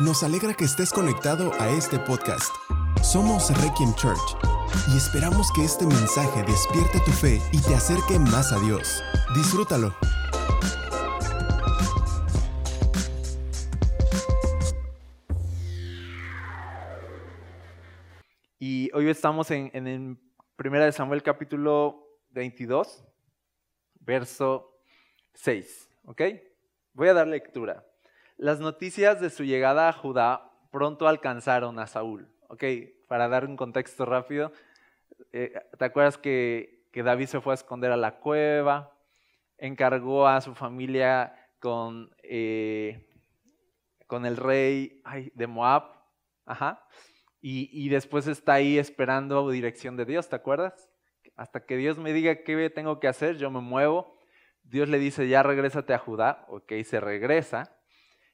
Nos alegra que estés conectado a este podcast. Somos Requiem Church y esperamos que este mensaje despierte tu fe y te acerque más a Dios. Disfrútalo. Y hoy estamos en, en el 1 de Samuel capítulo 22, verso 6. ¿Ok? Voy a dar lectura. Las noticias de su llegada a Judá pronto alcanzaron a Saúl. Ok, para dar un contexto rápido, eh, ¿te acuerdas que, David se fue a esconder a la cueva? Encargó a su familia con, eh, con el rey de Moab. Ajá. Y, y después está ahí esperando dirección de Dios, ¿te acuerdas? Hasta que Dios me diga qué tengo que hacer, yo me muevo. Dios le dice, ya regrésate a Judá. Ok, se regresa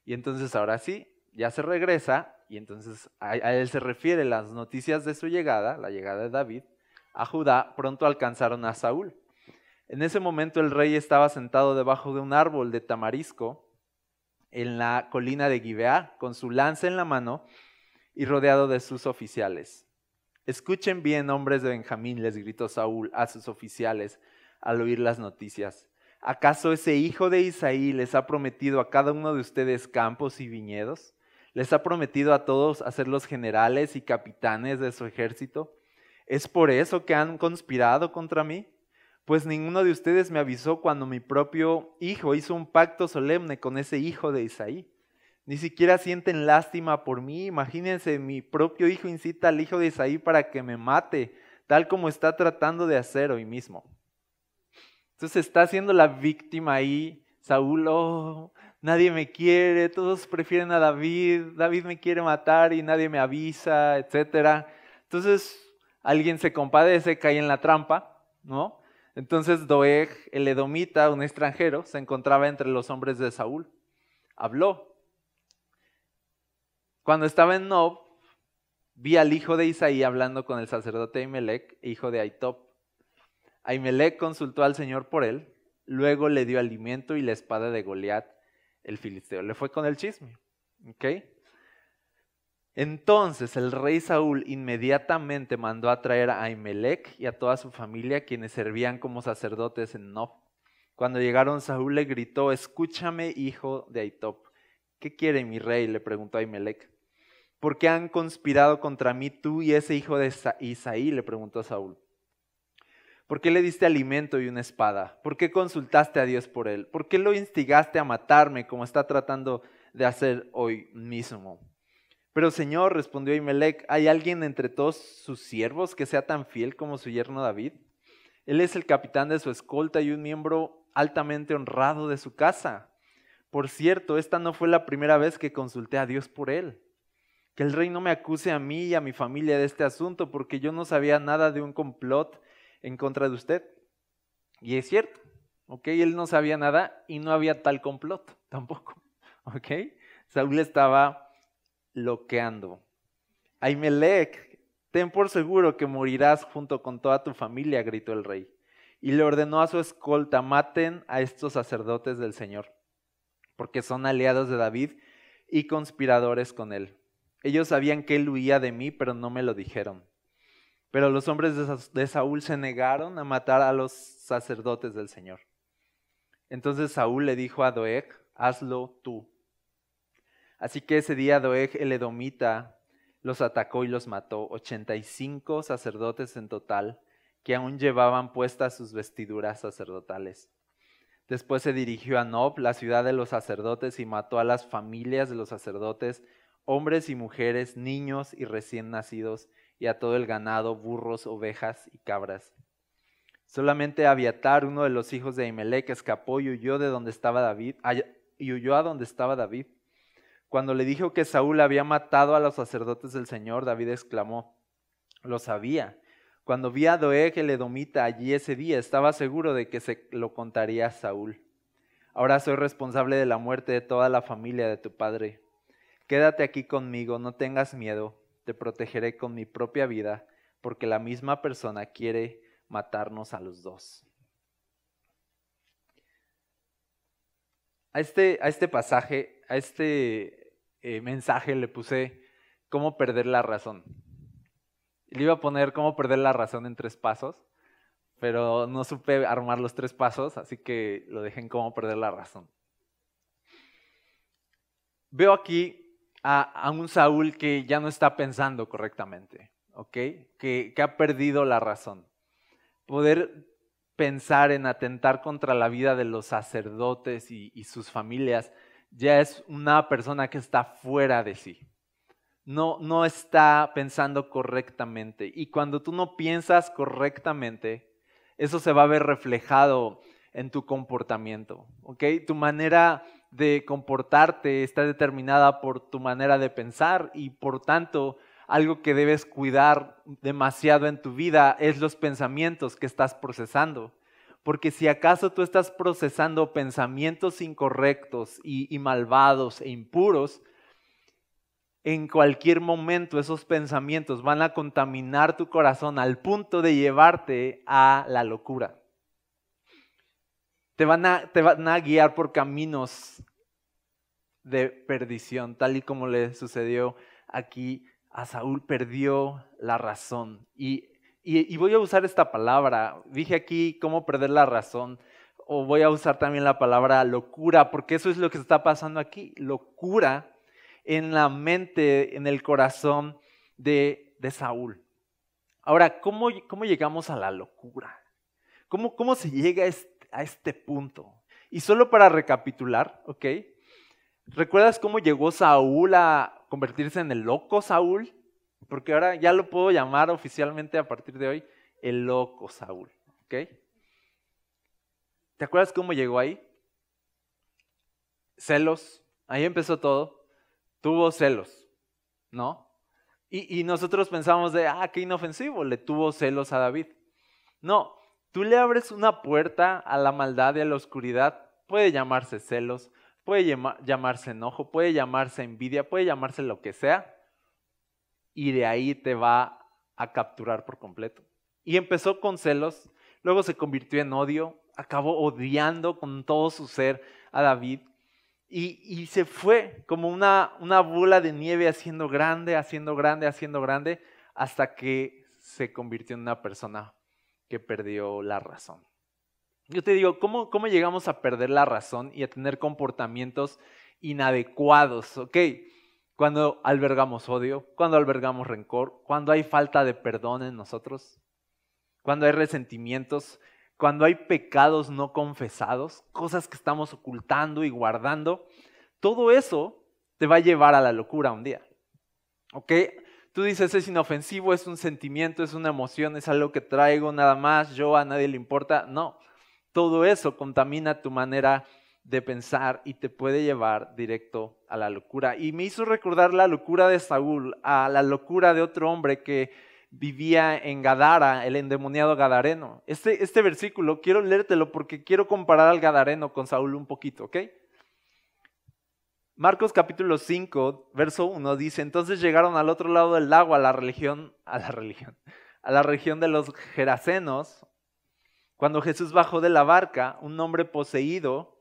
y entonces ahora sí, ya se regresa y entonces a, él se refiere las noticias de su llegada, la llegada de David, a Judá, pronto alcanzaron a Saúl. En ese momento el rey estaba sentado debajo de un árbol de tamarisco en la colina de Gibeá, con su lanza en la mano y rodeado de sus oficiales. Escuchen bien, hombres de Benjamín, les gritó Saúl a sus oficiales al oír las noticias. ¿Acaso ese hijo de Isaí les ha prometido a cada uno de ustedes campos y viñedos? ¿Les ha prometido a todos hacer los generales y capitanes de su ejército? ¿Es por eso que han conspirado contra mí? Pues ninguno de ustedes me avisó cuando mi propio hijo hizo un pacto solemne con ese hijo de Isaí. Ni siquiera sienten lástima por mí. Imagínense, mi propio hijo incita al hijo de Isaí para que me mate, tal como está tratando de hacer hoy mismo. Entonces está siendo la víctima ahí. Saúl, oh, nadie me quiere, todos prefieren a David, David me quiere matar y nadie me avisa, etc. Entonces alguien se compadece, cae en la trampa, ¿no? Entonces Doeg, el edomita, un extranjero, se encontraba entre los hombres de Saúl. Habló. Cuando estaba en Nob, vi al hijo de Isaí hablando con el sacerdote Imelec, hijo de Aitop. Ahimelech consultó al Señor por él, luego le dio alimento y la espada de Goliat, el filisteo. Le fue con el chisme. Entonces el rey Saúl inmediatamente mandó a traer a Ahimelech y a toda su familia, quienes servían como sacerdotes en Nob. Cuando llegaron, Saúl le gritó: Escúchame, hijo de Aitop. ¿Qué quiere mi rey? le preguntó Ahimelech. ¿Por qué han conspirado contra mí tú y ese hijo de Isaí? le preguntó Saúl. ¿Por qué le diste alimento y una espada? ¿Por qué consultaste a Dios por él? ¿Por qué lo instigaste a matarme como está tratando de hacer hoy mismo? Pero Señor, respondió Imelec, ¿hay alguien entre todos sus siervos que sea tan fiel como su yerno David? Él es el capitán de su escolta y un miembro altamente honrado de su casa. Por cierto, esta no fue la primera vez que consulté a Dios por él. Que el rey no me acuse a mí y a mi familia de este asunto, porque yo no sabía nada de un complot en contra de usted. Y es cierto, ¿ok? Él no sabía nada y no había tal complot tampoco, ¿ok? Saúl estaba loqueando. Aimelec, ten por seguro que morirás junto con toda tu familia, gritó el rey. Y le ordenó a su escolta, maten a estos sacerdotes del Señor, porque son aliados de David y conspiradores con él. Ellos sabían que él huía de mí, pero no me lo dijeron. Pero los hombres de Saúl se negaron a matar a los sacerdotes del Señor. Entonces Saúl le dijo a Doeg, hazlo tú. Así que ese día Doeg el edomita los atacó y los mató, 85 sacerdotes en total, que aún llevaban puestas sus vestiduras sacerdotales. Después se dirigió a Nob, la ciudad de los sacerdotes, y mató a las familias de los sacerdotes, hombres y mujeres, niños y recién nacidos, y a todo el ganado, burros, ovejas y cabras. Solamente Abiatar, uno de los hijos de Ahimelech, escapó y huyó de donde estaba David, y huyó a donde estaba David. Cuando le dijo que Saúl había matado a los sacerdotes del Señor, David exclamó, lo sabía. Cuando vi a Doeg el allí ese día, estaba seguro de que se lo contaría a Saúl. Ahora soy responsable de la muerte de toda la familia de tu padre. Quédate aquí conmigo, no tengas miedo te protegeré con mi propia vida, porque la misma persona quiere matarnos a los dos. A este, a este pasaje, a este eh, mensaje le puse cómo perder la razón. Le iba a poner cómo perder la razón en tres pasos, pero no supe armar los tres pasos, así que lo dejé en cómo perder la razón. Veo aquí a, un Saúl que ya no está pensando correctamente, ¿ok? Que, ha perdido la razón. Poder pensar en atentar contra la vida de los sacerdotes y, y sus familias ya es una persona que está fuera de sí. No, no está pensando correctamente. Y cuando tú no piensas correctamente, eso se va a ver reflejado en tu comportamiento. ¿ok? Tu manera de comportarte está determinada por tu manera de pensar y por tanto algo que debes cuidar demasiado en tu vida es los pensamientos que estás procesando. Porque si acaso tú estás procesando pensamientos incorrectos y, malvados e impuros, en cualquier momento esos pensamientos van a contaminar tu corazón al punto de llevarte a la locura. Te van a, te van a guiar por caminos de perdición, tal y como le sucedió aquí a Saúl, perdió la razón. Y y, voy a usar esta palabra. Dije aquí cómo perder la razón. O voy a usar también la palabra locura, porque eso es lo que está pasando aquí. Locura en la mente, en el corazón de, de Saúl. Ahora, ¿cómo, ¿cómo, llegamos a la locura? ¿Cómo, cómo se llega a este, a este punto? Y solo para recapitular, ¿ok? ¿Recuerdas cómo llegó Saúl a convertirse en el loco Saúl? Porque ahora ya lo puedo llamar oficialmente a partir de hoy el loco Saúl. ¿Ok? ¿Te acuerdas cómo llegó ahí? Celos. Ahí empezó todo. Tuvo celos, ¿no? Y, y nosotros pensamos de, ah, qué inofensivo, le tuvo celos a David. No, tú le abres una puerta a la maldad y a la oscuridad. Puede llamarse celos, puede llamarse enojo, puede llamarse envidia, puede llamarse lo que sea y de ahí te va a capturar por completo. Y empezó con celos, luego se convirtió en odio, acabó odiando con todo su ser a David y, se fue como una, una bola de nieve haciendo grande, haciendo grande, haciendo grande, hasta que se convirtió en una persona que perdió la razón. Yo te digo, ¿cómo, cómo llegamos a perder la razón y a tener comportamientos inadecuados? Ok, cuando albergamos odio, cuando albergamos rencor, cuando hay falta de perdón en nosotros, cuando hay resentimientos, cuando hay pecados no confesados, cosas que estamos ocultando y guardando, todo eso te va a llevar a la locura un día. ¿Ok? Tú dices, es inofensivo, es un sentimiento, es una emoción, es algo que traigo nada más, yo a nadie le importa. No, todo eso contamina tu manera de pensar y te puede llevar directo a la locura. Y me hizo recordar la locura de Saúl, a la locura de otro hombre que vivía en Gadara, el endemoniado Gadareno. Este, este versículo quiero leértelo porque quiero comparar al Gadareno con Saúl un poquito, ¿ok? Marcos capítulo 5, verso 1 dice, entonces llegaron al otro lado del lago, a la religión, a la religión, a la región de los Gerasenos. Cuando Jesús bajó de la barca, un hombre poseído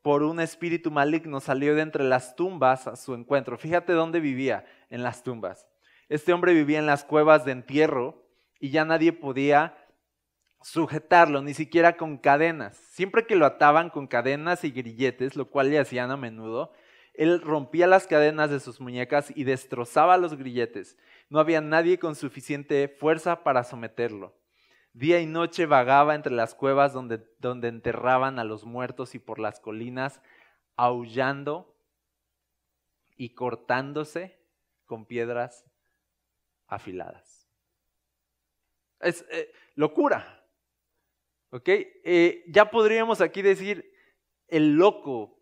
por un espíritu maligno salió de entre las tumbas a su encuentro. Fíjate dónde vivía, en las tumbas. Este hombre vivía en las cuevas de entierro y ya nadie podía sujetarlo, ni siquiera con cadenas. Siempre que lo ataban con cadenas y grilletes, lo cual le hacían a menudo, él rompía las cadenas de sus muñecas y destrozaba los grilletes. No había nadie con suficiente fuerza para someterlo. Día y noche vagaba entre las cuevas donde, donde enterraban a los muertos y por las colinas, aullando y cortándose con piedras afiladas. Es eh, locura. ¿Ok? Eh, ya podríamos aquí decir el loco,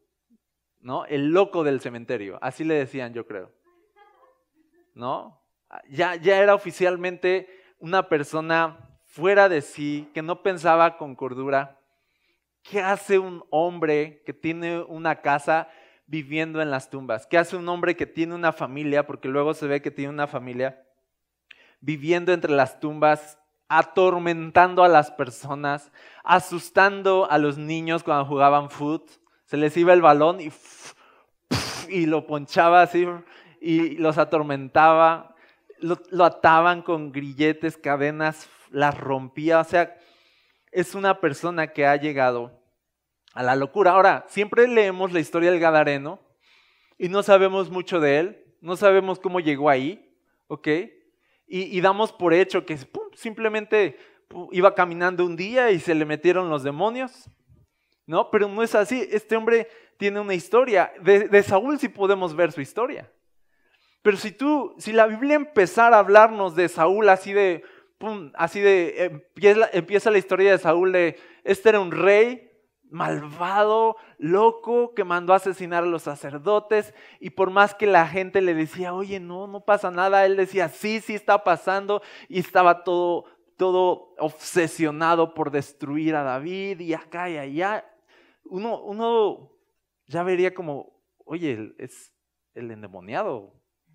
¿no? El loco del cementerio. Así le decían, yo creo. ¿No? Ya, ya era oficialmente una persona fuera de sí, que no pensaba con cordura. ¿Qué hace un hombre que tiene una casa viviendo en las tumbas? ¿Qué hace un hombre que tiene una familia, porque luego se ve que tiene una familia, viviendo entre las tumbas, atormentando a las personas, asustando a los niños cuando jugaban foot? Se les iba el balón y, y lo ponchaba así y los atormentaba, lo, ataban con grilletes, cadenas, las rompía, o sea, es una persona que ha llegado a la locura. Ahora, siempre leemos la historia del Gadareno y no sabemos mucho de él, no sabemos cómo llegó ahí, ¿ok? Y, damos por hecho que simplemente iba caminando un día y se le metieron los demonios, ¿no? Pero no es así, este hombre tiene una historia, de, Saúl sí podemos ver su historia. Pero si tú, si la Biblia empezara a hablarnos de Saúl así de, así de, empieza, empieza la historia de Saúl de, este era un rey malvado, loco, que mandó a asesinar a los sacerdotes y por más que la gente le decía, oye, no, no pasa nada, él decía, sí, sí está pasando y estaba todo, todo obsesionado por destruir a David y acá y allá. Uno, uno ya vería como, oye, es el endemoniado,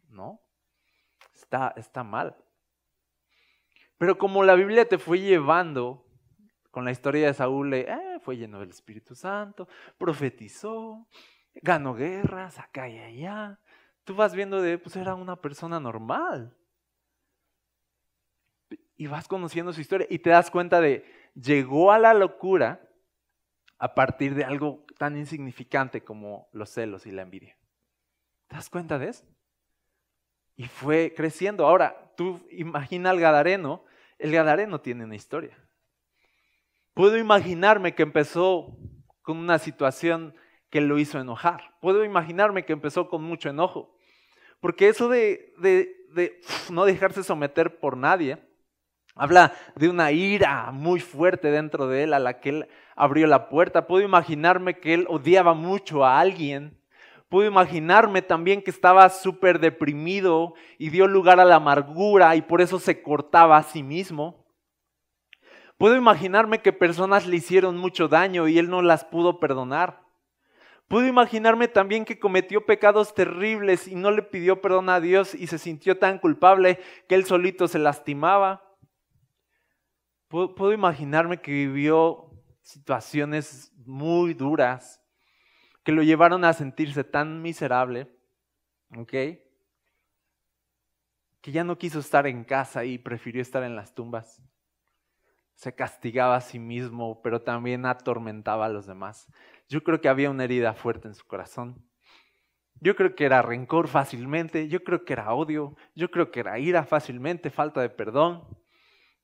¿no? Está, está mal. Pero como la Biblia te fue llevando con la historia de Saúl, eh, fue lleno del Espíritu Santo, profetizó, ganó guerras acá y allá. Tú vas viendo de, pues era una persona normal. Y vas conociendo su historia y te das cuenta de, llegó a la locura a partir de algo tan insignificante como los celos y la envidia. ¿Te das cuenta de eso? Y fue creciendo. Ahora, tú imagina al Gadareno. El Gadareno tiene una historia. Puedo imaginarme que empezó con una situación que lo hizo enojar. Puedo imaginarme que empezó con mucho enojo. Porque eso de, de no dejarse someter por nadie, habla de una ira muy fuerte dentro de él a la que él abrió la puerta. Puedo imaginarme que él odiaba mucho a alguien Puedo imaginarme también que estaba súper deprimido y dio lugar a la amargura y por eso se cortaba a sí mismo. Puedo imaginarme que personas le hicieron mucho daño y él no las pudo perdonar. Puedo imaginarme también que cometió pecados terribles y no le pidió perdón a Dios y se sintió tan culpable que él solito se lastimaba. Puedo, imaginarme que vivió situaciones muy duras que lo llevaron a sentirse tan miserable, ¿ok? Que ya no quiso estar en casa y prefirió estar en las tumbas. Se castigaba a sí mismo, pero también atormentaba a los demás. Yo creo que había una herida fuerte en su corazón. Yo creo que era rencor fácilmente, yo creo que era odio, yo creo que era ira fácilmente, falta de perdón.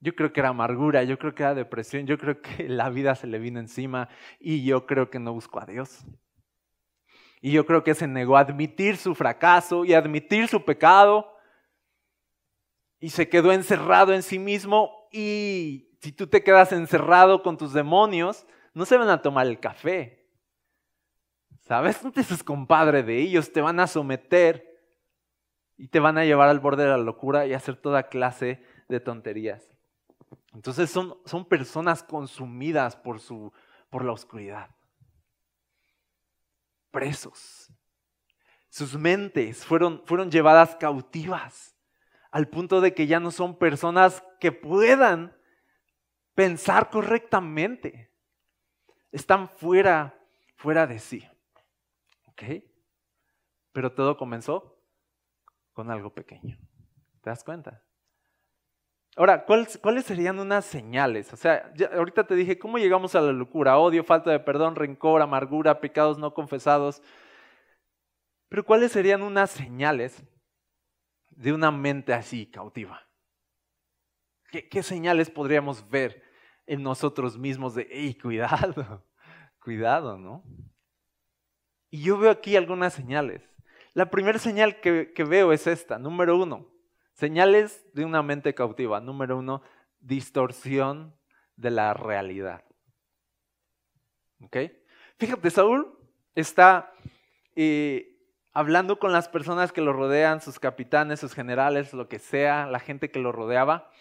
Yo creo que era amargura, yo creo que era depresión, yo creo que la vida se le vino encima y yo creo que no buscó a Dios. Y yo creo que se negó a admitir su fracaso y admitir su pecado. Y se quedó encerrado en sí mismo. Y si tú te quedas encerrado con tus demonios, no se van a tomar el café. ¿Sabes? No te seas compadre de ellos, te van a someter y te van a llevar al borde de la locura y hacer toda clase de tonterías. Entonces son, son personas consumidas por, su, por la oscuridad presos. Sus mentes fueron, fueron llevadas cautivas al punto de que ya no son personas que puedan pensar correctamente. Están fuera, fuera de sí. ¿Ok? Pero todo comenzó con algo pequeño. ¿Te das cuenta? Ahora, ¿cuáles, serían unas señales? O sea, ahorita te dije, ¿cómo llegamos a la locura? Odio, falta de perdón, rencor, amargura, pecados no confesados. Pero ¿cuáles serían unas señales de una mente así cautiva? ¿Qué, señales podríamos ver en nosotros mismos de, hey, cuidado, cuidado, ¿no? Y yo veo aquí algunas señales. La primera señal que, que veo es esta, número uno. Señales de una mente cautiva. Número uno, distorsión de la realidad. ¿Ok? Fíjate, Saúl está eh, hablando con las personas que lo rodean, sus capitanes, sus generales, lo que sea, la gente que lo rodeaba,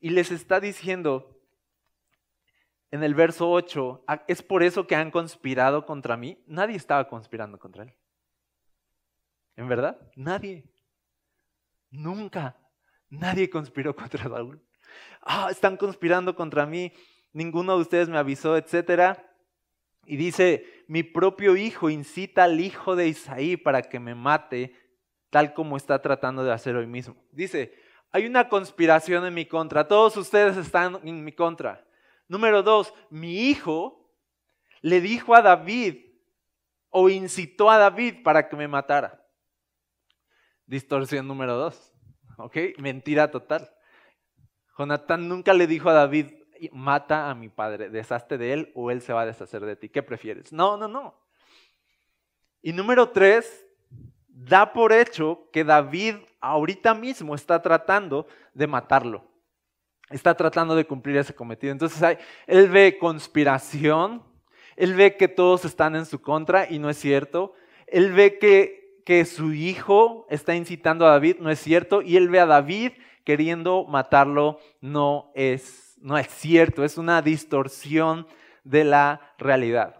y les está diciendo en el verso 8, ah, es por eso que han conspirado contra mí. Nadie estaba conspirando contra él. ¿En verdad? Nadie. Nunca. Nadie conspiró contra Saúl. Ah, están conspirando contra mí. Ninguno de ustedes me avisó, etcétera. Y dice, mi propio hijo incita al hijo de Isaí para que me mate, tal como está tratando de hacer hoy mismo. Dice, hay una conspiración en mi contra, todos ustedes están en mi contra. Número dos, mi hijo le dijo a David o incitó a David para que me matara. Distorsión número dos. ¿Ok? Mentira total. Jonatán nunca le dijo a David, mata a mi padre, deshazte de él o él se va a deshacer de ti. ¿Qué prefieres? No, no, no. Y número tres, da por hecho que David ahorita mismo está tratando de matarlo. Está tratando de cumplir ese cometido. Entonces él ve conspiración, él ve que todos están en su contra y no es cierto. Él ve que, que su hijo está incitando a David, no es cierto. Y él ve a David queriendo matarlo, no es, no es cierto. Es una distorsión de la realidad.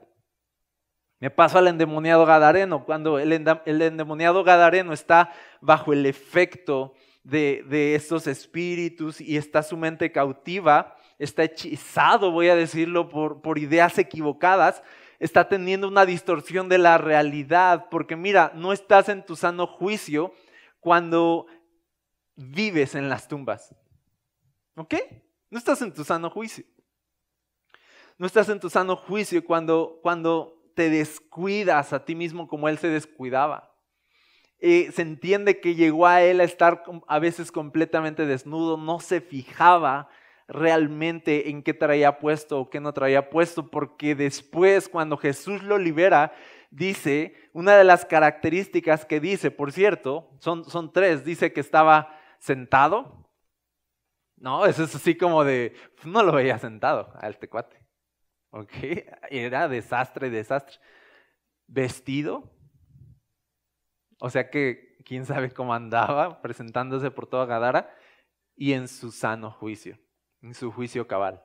Me paso al endemoniado Gadareno. Cuando el, endemoniado Gadareno está bajo el efecto de, de estos espíritus y está su mente cautiva, está hechizado, voy a decirlo, por, por ideas equivocadas, está teniendo una distorsión de la realidad, porque mira, no estás en tu sano juicio cuando vives en las tumbas. ¿Ok? No estás en tu sano juicio. No estás en tu sano juicio cuando, cuando te descuidas a ti mismo como Él se descuidaba. Eh, se entiende que llegó a Él a estar a veces completamente desnudo, no se fijaba realmente en qué traía puesto o qué no traía puesto, porque después cuando Jesús lo libera, dice, una de las características que dice, por cierto, son, son tres, dice que estaba sentado. No, eso es así como de, no lo veía sentado a este. ¿Ok? Era desastre, desastre. Vestido. O sea que quién sabe cómo andaba presentándose por toda Gadara y en su sano juicio en su juicio cabal.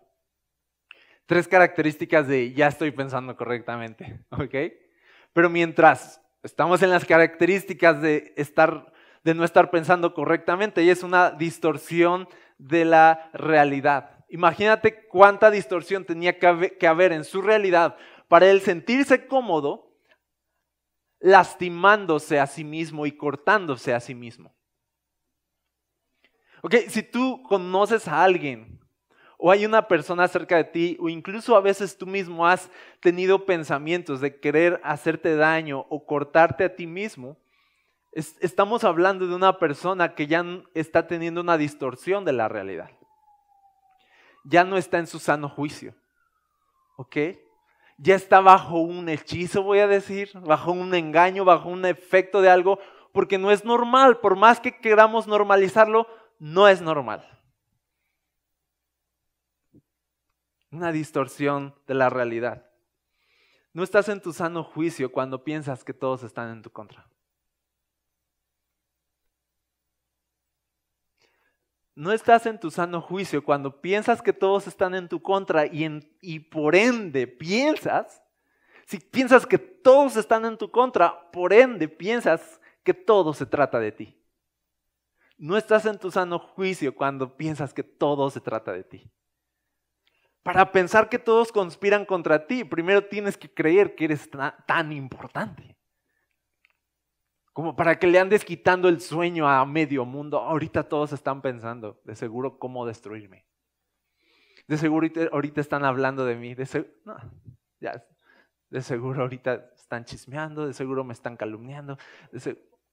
Tres características de ya estoy pensando correctamente. Pero mientras estamos en las características de estar de no estar pensando correctamente y es una distorsión de la realidad. Imagínate cuánta distorsión tenía que haber en su realidad para él sentirse cómodo lastimándose a sí mismo y cortándose a sí mismo. Ok, si tú conoces a alguien o hay una persona cerca de ti, o incluso a veces tú mismo has tenido pensamientos de querer hacerte daño o cortarte a ti mismo, estamos hablando de una persona que ya está teniendo una distorsión de la realidad. Ya no está en su sano juicio. ¿Ok? Ya está bajo un hechizo, voy a decir, bajo un engaño, bajo un efecto de algo, porque no es normal. Por más que queramos normalizarlo, no es normal. Una distorsión de la realidad. No estás en tu sano juicio cuando piensas que todos están en tu contra. No estás en tu sano juicio cuando piensas que todos están en tu contra y, y por ende piensas, si piensas que todos están en tu contra, por ende piensas que todo se trata de ti. No estás en tu sano juicio cuando piensas que todo se trata de ti. Para pensar que todos conspiran contra ti, primero tienes que creer que eres tan importante. Como para que le andes quitando el sueño a medio mundo. Ahorita todos están pensando, de seguro, cómo destruirme. De seguro ahorita están hablando de mí. De, de seguro ahorita están chismeando, de seguro me están calumniando.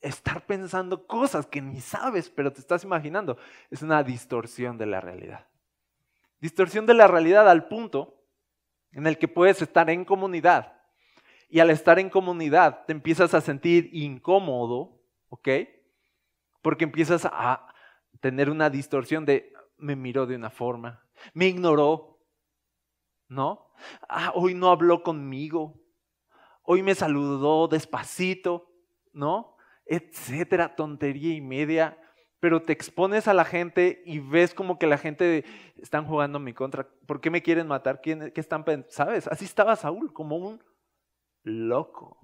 estar pensando cosas que ni sabes, pero te estás imaginando, es una distorsión de la realidad. Distorsión de la realidad al punto en el que puedes estar en comunidad y al estar en comunidad te empiezas a sentir incómodo, ¿ok? Porque empiezas a tener una distorsión de me miró de una forma, me ignoró, ¿no? Ah, hoy no habló conmigo, hoy me saludó despacito, ¿no? Etcétera, tontería y media pero te expones a la gente y ves como que la gente están jugando en mi contra. ¿Por qué me quieren matar? ¿Qué están ¿Sabes? Así estaba Saúl, como un loco.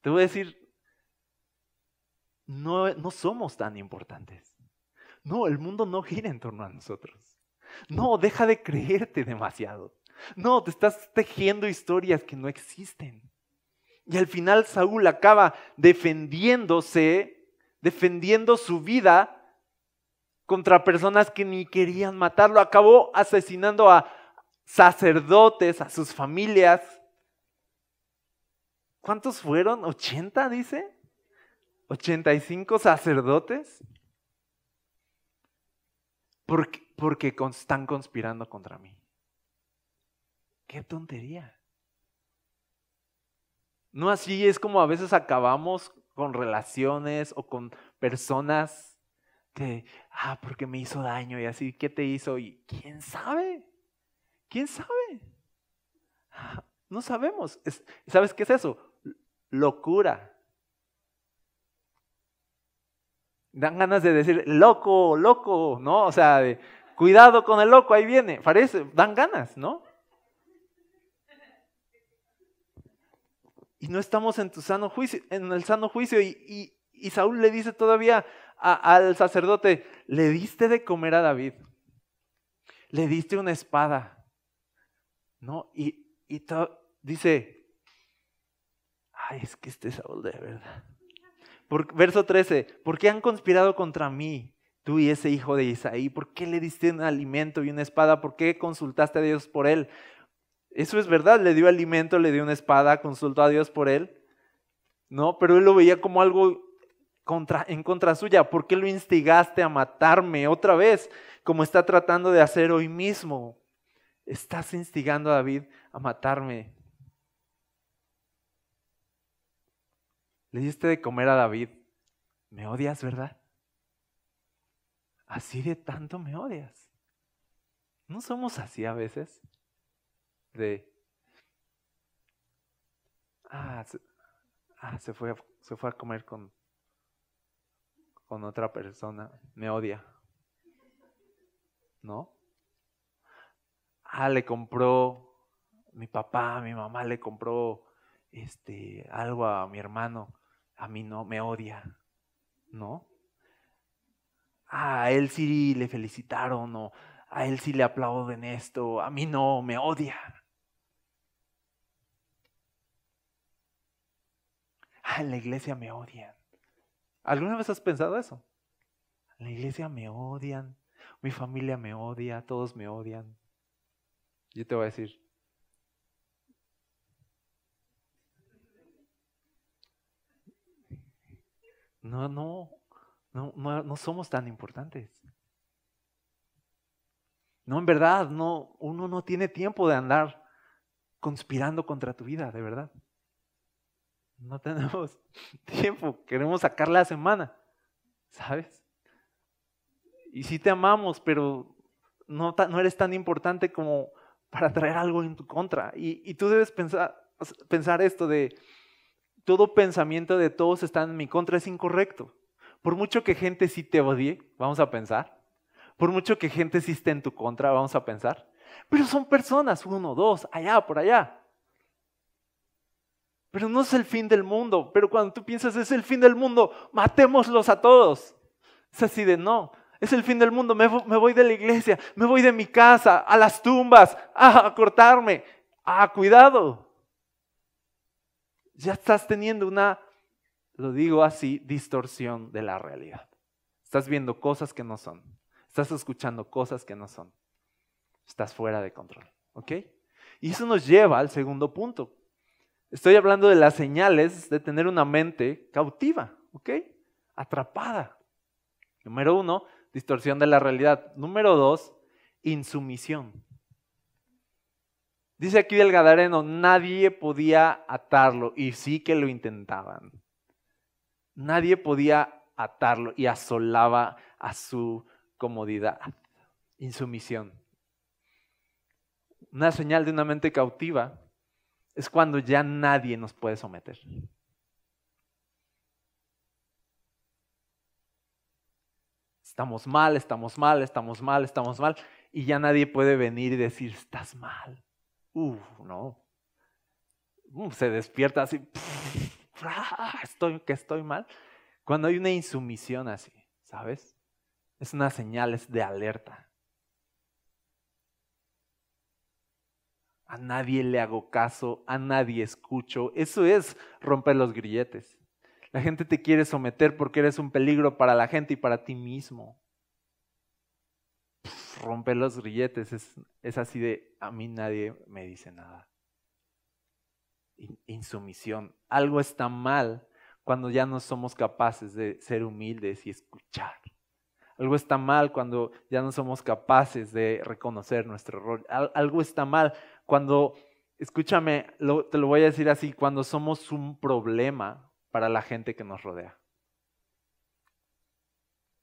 Te voy a decir, no, no somos tan importantes. No, el mundo no gira en torno a nosotros. No, deja de creerte demasiado. No, te estás tejiendo historias que no existen. Y al final Saúl acaba defendiéndose, defendiendo su vida contra personas que ni querían matarlo. Acabó asesinando a sacerdotes, a sus familias. ¿Cuántos fueron? ¿80 dice? ¿85 sacerdotes? Porque, porque están conspirando contra mí. Qué tontería. No así es como a veces acabamos con relaciones o con personas que, ah, porque me hizo daño y así, ¿qué te hizo? Y quién sabe, quién sabe. Ah, no sabemos. ¿Sabes qué es eso? Locura. Dan ganas de decir, loco, loco, ¿no? O sea, cuidado con el loco, ahí viene. Parece, dan ganas, ¿no? Y no estamos en tu sano juicio, en el sano juicio. Y, Saúl le dice todavía al sacerdote, le diste de comer a David. Le diste una espada. ¿No? Y, dice, ay, es que este Saúl de verdad. Verso 13, ¿por qué han conspirado contra mí, tú y ese hijo de Isaí? ¿Por qué le diste un alimento y una espada? ¿Por qué consultaste a Dios por él? Eso es verdad, le dio alimento, le dio una espada, consultó a Dios por él. No, pero él lo veía como algo en contra suya. ¿Por qué lo instigaste a matarme otra vez, como está tratando de hacer hoy mismo? Estás instigando a David a matarme. Le diste de comer a David. Me odias, ¿verdad? Así de tanto me odias. ¿No somos así a veces? De, ah, se, ah, fue, se fue a comer con, con otra persona, me odia. ¿No? Ah, le compró, mi papá, mi mamá le compró este, algo a mi hermano, a mí no, me odia. ¿No? Ah, a él sí le felicitaron o a él sí le aplauden esto, a mí no, me odia. Ah, en la iglesia me odian. ¿Alguna vez has pensado eso? En la iglesia me odian, mi familia me odia, todos me odian. Yo te voy a decir, no, no, no, no, somos tan importantes. No, en verdad, no, uno no tiene tiempo de andar conspirando contra tu vida, de verdad. No tenemos tiempo, queremos sacar la semana, ¿sabes? Y sí te amamos, pero no, no eres tan importante como para traer algo en tu contra. Y, tú debes pensar, pensar esto de, todo pensamiento de todos están en mi contra es incorrecto. Por mucho que gente sí te odie, vamos a pensar. Por mucho que gente sí esté en tu contra, vamos a pensar. Pero son personas, uno, dos, allá, por allá. Pero no es el fin del mundo. Pero cuando tú piensas es el fin del mundo, matémoslos a todos. Es así de no. Es el fin del mundo. Me, voy de la iglesia, me voy de mi casa, a las tumbas, a, cortarme. Ah, cuidado. Ya estás teniendo una, lo digo así, distorsión de la realidad. Estás viendo cosas que no son. Estás escuchando cosas que no son. Estás fuera de control. ¿Ok? Y eso nos lleva al segundo punto. Estoy hablando de las señales de tener una mente cautiva, ¿ok? Atrapada. Número uno, distorsión de la realidad. Número dos, insumisión. Dice aquí del Gadareno, nadie podía atarlo y sí que lo intentaban. Nadie podía atarlo y asolaba a su comodidad. Insumisión. Una señal de una mente cautiva es cuando ya nadie nos puede someter. Estamos mal, estamos mal, estamos mal, estamos mal, y ya nadie puede venir y decir, estás mal. Uf, no. se despierta así, estoy, que estoy mal. Cuando hay una insumisión así, ¿sabes? Es una señal, de alerta. A nadie le hago caso, a nadie escucho. Eso es romper los grilletes. La gente te quiere someter porque eres un peligro para la gente y para ti mismo. romper los grilletes es, es, así de, a mí nadie me dice nada. Insumisión. Algo está mal cuando ya no somos capaces de ser humildes y escuchar. Algo está mal cuando ya no somos capaces de reconocer nuestro error. Algo está mal cuando, escúchame, te lo voy a decir así, cuando somos un problema para la gente que nos rodea.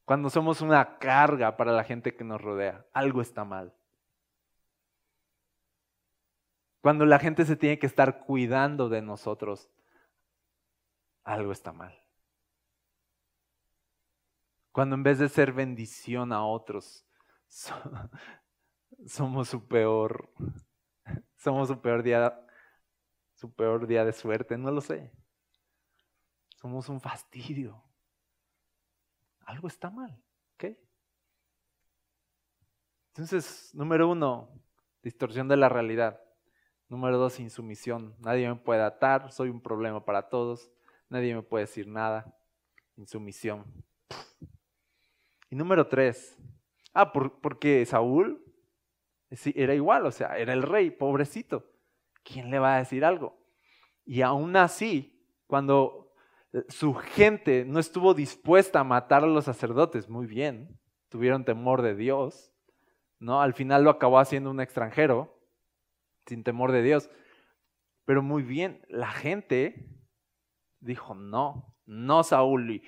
Cuando somos una carga para la gente que nos rodea, algo está mal. Cuando la gente se tiene que estar cuidando de nosotros, algo está mal. Cuando en vez de ser bendición a otros, somos su peor, somos su peor día, su peor día de suerte, no lo sé. Somos un fastidio. Algo está mal, ¿ok? Entonces, número uno, distorsión de la realidad. Número dos, insumisión. Nadie me puede atar, soy un problema para todos. Nadie me puede decir nada. Insumisión. Y número tres, ah, porque Saúl era igual, o sea, era el rey, pobrecito. ¿Quién le va a decir algo? Y aún así, cuando su gente no estuvo dispuesta a matar a los sacerdotes, muy bien, tuvieron temor de Dios, ¿no? Al final lo acabó haciendo un extranjero, sin temor de Dios. Pero muy bien, la gente dijo, no, no Saúl. Y,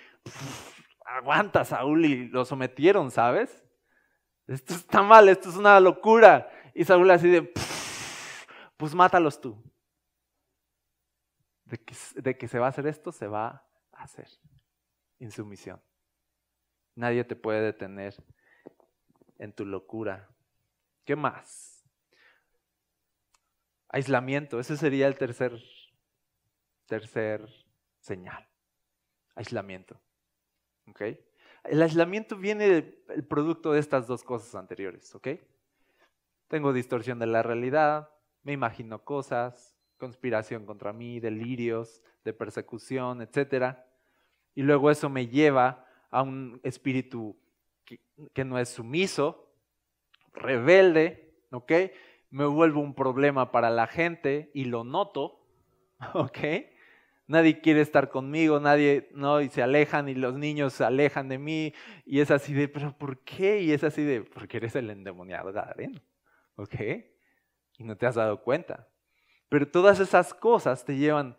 aguanta Saúl y lo sometieron, ¿sabes? Esto está mal, esto es una locura. Y Saúl así de, pues mátalos tú. De que, se va a hacer esto, se va a hacer. Insumisión. Nadie te puede detener en tu locura. ¿Qué más? Aislamiento. Ese sería el tercer, tercer señal. Aislamiento. El aislamiento viene del producto de estas dos cosas anteriores, ¿ok? Tengo distorsión de la realidad, me imagino cosas, conspiración contra mí, delirios de persecución, etc. Y luego eso me lleva a un espíritu que, que no es sumiso, rebelde, ¿ok? Me vuelvo un problema para la gente y lo noto, ¿ok? Nadie quiere estar conmigo, nadie, no, y se alejan y los niños se alejan de mí y es así de, pero ¿por qué? Y es así de, porque eres el endemoniado Gadareno, ¿ok? Y no te has dado cuenta. Pero todas esas cosas te llevan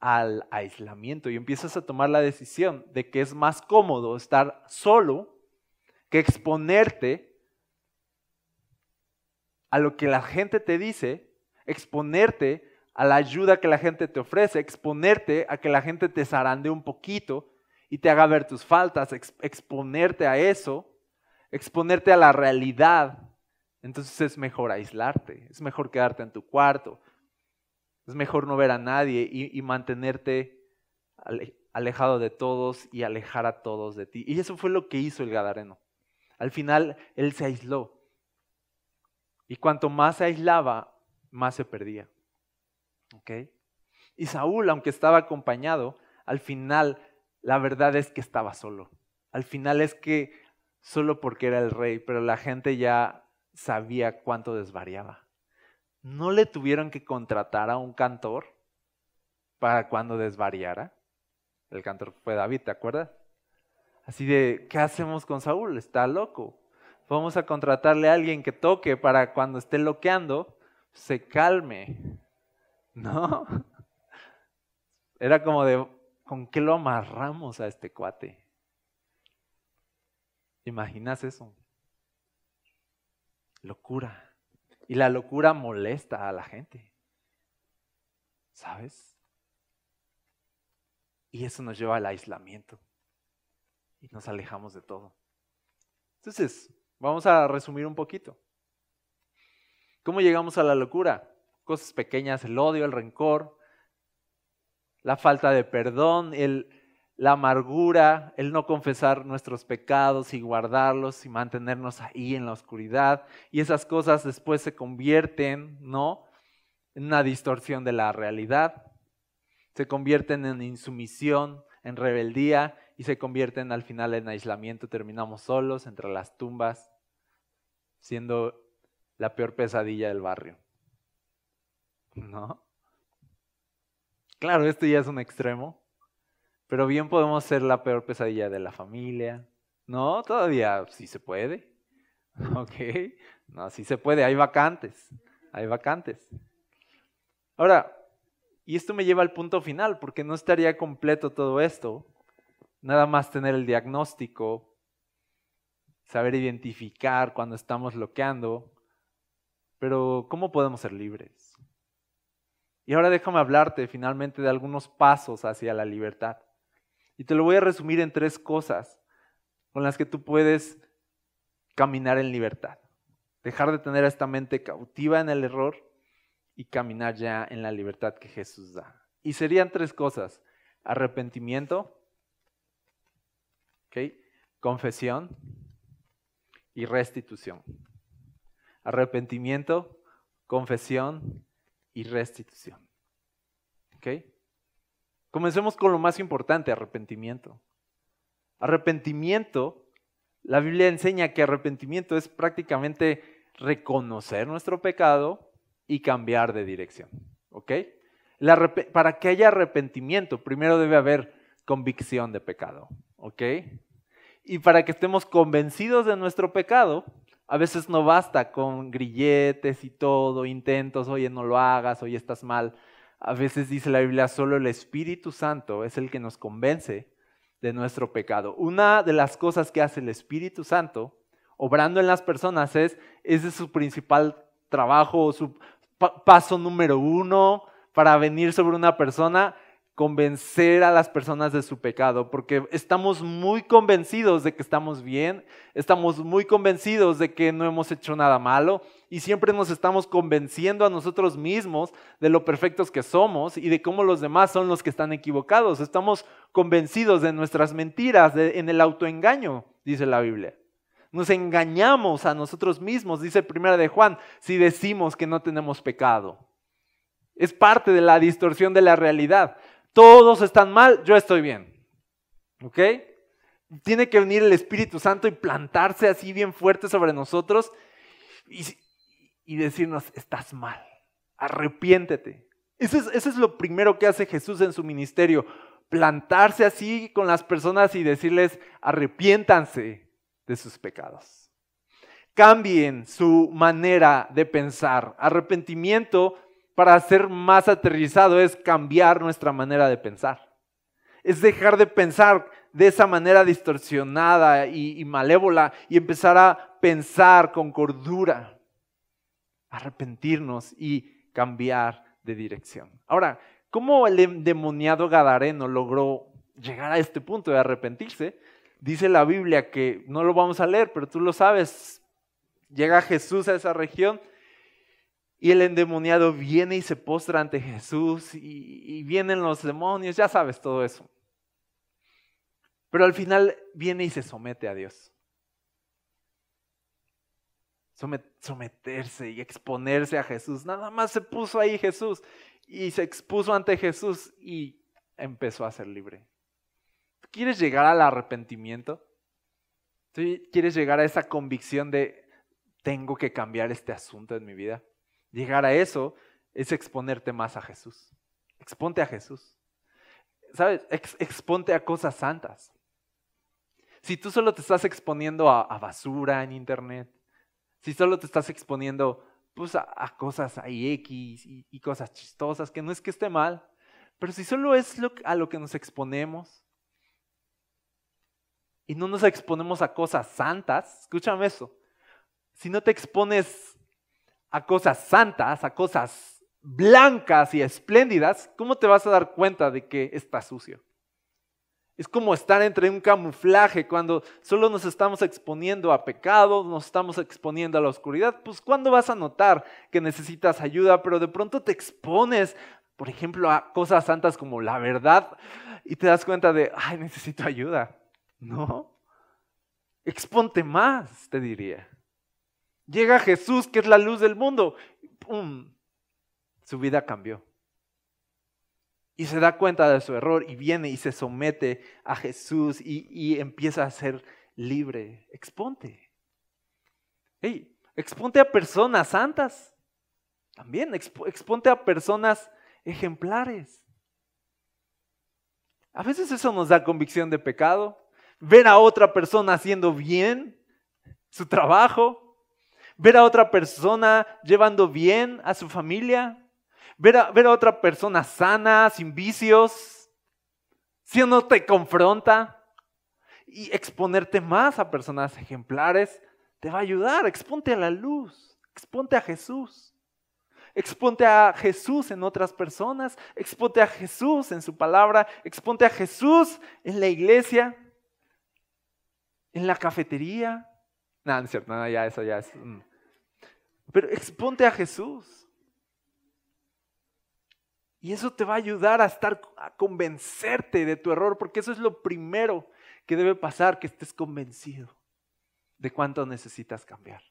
al aislamiento y empiezas a tomar la decisión de que es más cómodo estar solo que exponerte a lo que la gente te dice, exponerte a la ayuda que la gente te ofrece, exponerte a que la gente te zarande un poquito y te haga ver tus faltas, exponerte a eso, exponerte a la realidad. Entonces es mejor aislarte, es mejor quedarte en tu cuarto, es mejor no ver a nadie y, y mantenerte alejado de todos y alejar a todos de ti. Y eso fue lo que hizo el Gadareno. Al final él se aisló. Y cuanto más se aislaba, más se perdía. Y Saúl, aunque estaba acompañado, al final la verdad es que estaba solo. Al final es que solo porque era el rey, pero la gente ya sabía cuánto desvariaba. ¿No le tuvieron que contratar a un cantor para cuando desvariara? El cantor fue David, ¿te acuerdas? Así de, ¿qué hacemos con Saúl? Está loco. Vamos a contratarle a alguien que toque para cuando esté loqueando, se calme. No. Era como de, ¿con qué lo amarramos a este cuate? ¿Imaginas eso? Locura. Y la locura molesta a la gente. ¿Sabes? Y eso nos lleva al aislamiento. Y nos alejamos de todo. Entonces, vamos a resumir un poquito. ¿Cómo llegamos a la locura? Cosas pequeñas, el odio, el rencor, la falta de perdón, el, la amargura, el no confesar nuestros pecados y guardarlos y mantenernos ahí en la oscuridad. Y esas cosas después se convierten, ¿no? en una distorsión de la realidad, se convierten en insumisión, en rebeldía y se convierten al final en aislamiento. Terminamos solos entre las tumbas, siendo la peor pesadilla del barrio. ¿No? Claro, esto ya es un extremo, pero bien podemos ser la peor pesadilla de la familia. No, todavía sí se puede. Ok, no, sí se puede, hay vacantes, hay vacantes. Ahora, y esto me lleva al punto final, porque no estaría completo todo esto. Nada más tener el diagnóstico, saber identificar cuando estamos bloqueando, pero ¿cómo podemos ser libres? Y ahora déjame hablarte finalmente de algunos pasos hacia la libertad. Y te lo voy a resumir en tres cosas con las que tú puedes caminar en libertad. Dejar de tener esta mente cautiva en el error y caminar ya en la libertad que Jesús da. Y serían tres cosas. Arrepentimiento, confesión y restitución. Arrepentimiento, confesión y restitución. Comencemos con lo más importante, arrepentimiento. Arrepentimiento, la Biblia enseña que arrepentimiento es prácticamente reconocer nuestro pecado y cambiar de dirección. ¿Ok? para que haya arrepentimiento, primero debe haber convicción de pecado. ¿Ok? Y para que estemos convencidos de nuestro pecado, a veces no basta con grilletes y todo, intentos, oye, no lo hagas, oye, estás mal. A veces dice la Biblia, solo el Espíritu Santo es el que nos convence de nuestro pecado. Una de las cosas que hace el Espíritu Santo, obrando en las personas, es, ese es su principal trabajo, su paso número uno para venir sobre una persona, convencer a las personas de su pecado, porque estamos muy convencidos de que estamos bien, estamos muy convencidos de que no hemos hecho nada malo y siempre nos estamos convenciendo a nosotros mismos de lo perfectos que somos y de cómo los demás son los que están equivocados. Estamos convencidos de nuestras mentiras, en el autoengaño, dice la Biblia. Nos engañamos a nosotros mismos, dice primera de Juan, si decimos que no tenemos pecado. Es parte de la distorsión de la realidad. Todos están mal, yo estoy bien. ¿Ok? Tiene que venir el Espíritu Santo y plantarse así bien fuerte sobre nosotros y, decirnos, estás mal, arrepiéntete. Eso es, eso es lo primero que hace Jesús en su ministerio, plantarse así con las personas y decirles, arrepiéntanse, de sus pecados. Cambien su manera de pensar. Arrepentimiento, para ser más aterrizado, es cambiar nuestra manera de pensar. Es dejar de pensar de esa manera distorsionada y, malévola y empezar a pensar con cordura. Arrepentirnos y cambiar de dirección. Ahora, ¿cómo el endemoniado Gadareno logró llegar a este punto de arrepentirse? dice la Biblia que no lo vamos a leer, pero tú lo sabes. Llega Jesús a esa región y el endemoniado viene y se postra ante Jesús y, vienen los demonios, ya sabes todo eso. Pero al final viene y se somete a Dios. Someterse y exponerse a Jesús. Nada más se puso ahí Jesús y se expuso ante Jesús y empezó a ser libre. ¿Quieres llegar al arrepentimiento? ¿Quieres llegar a esa convicción de tengo que cambiar este asunto en mi vida? Llegar a eso es exponerte más a Jesús. Exponte a Jesús. ¿Sabes? exponte a cosas santas. Si tú solo te estás exponiendo a, basura en internet, si solo te estás exponiendo pues, a, cosas ahí X y, cosas chistosas, que no es que esté mal, pero si solo es a lo que nos exponemos, y no nos exponemos a cosas santas, escúchame eso, si no te expones a cosas santas, a cosas blancas y espléndidas, ¿cómo te vas a dar cuenta de que está sucio? Es como estar entre un camuflaje cuando solo nos estamos exponiendo a pecados, nos estamos exponiendo a la oscuridad. Pues ¿cuándo vas a notar que necesitas ayuda? Pero de pronto te expones, por ejemplo, a cosas santas como la verdad y te das cuenta de, ay, necesito ayuda. No. Exponte más, te diría. Llega Jesús, que es la luz del mundo. ¡Pum! su vida cambió. Y se da cuenta de su error y viene y se somete a Jesús y, empieza a ser libre. Exponte. Hey, exponte a personas santas. También exponte a personas ejemplares. A veces eso nos da convicción de pecado. Ver a otra persona haciendo bien su trabajo. Ver a otra persona llevando bien a su familia. Ver a, ver a otra persona sana, sin vicios. Si no te confronta. Y exponerte más a personas ejemplares te va a ayudar. Exponte a la luz. Exponte a Jesús. Exponte a Jesús en otras personas, exponte a Jesús en su palabra, exponte a Jesús en la iglesia, en la cafetería. No, no es cierto, no, ya eso ya es. Mm. Pero exponte a Jesús. Y eso te va a ayudar a estar, a convencerte de tu error, porque eso es lo primero que debe pasar, que estés convencido de cuánto necesitas cambiar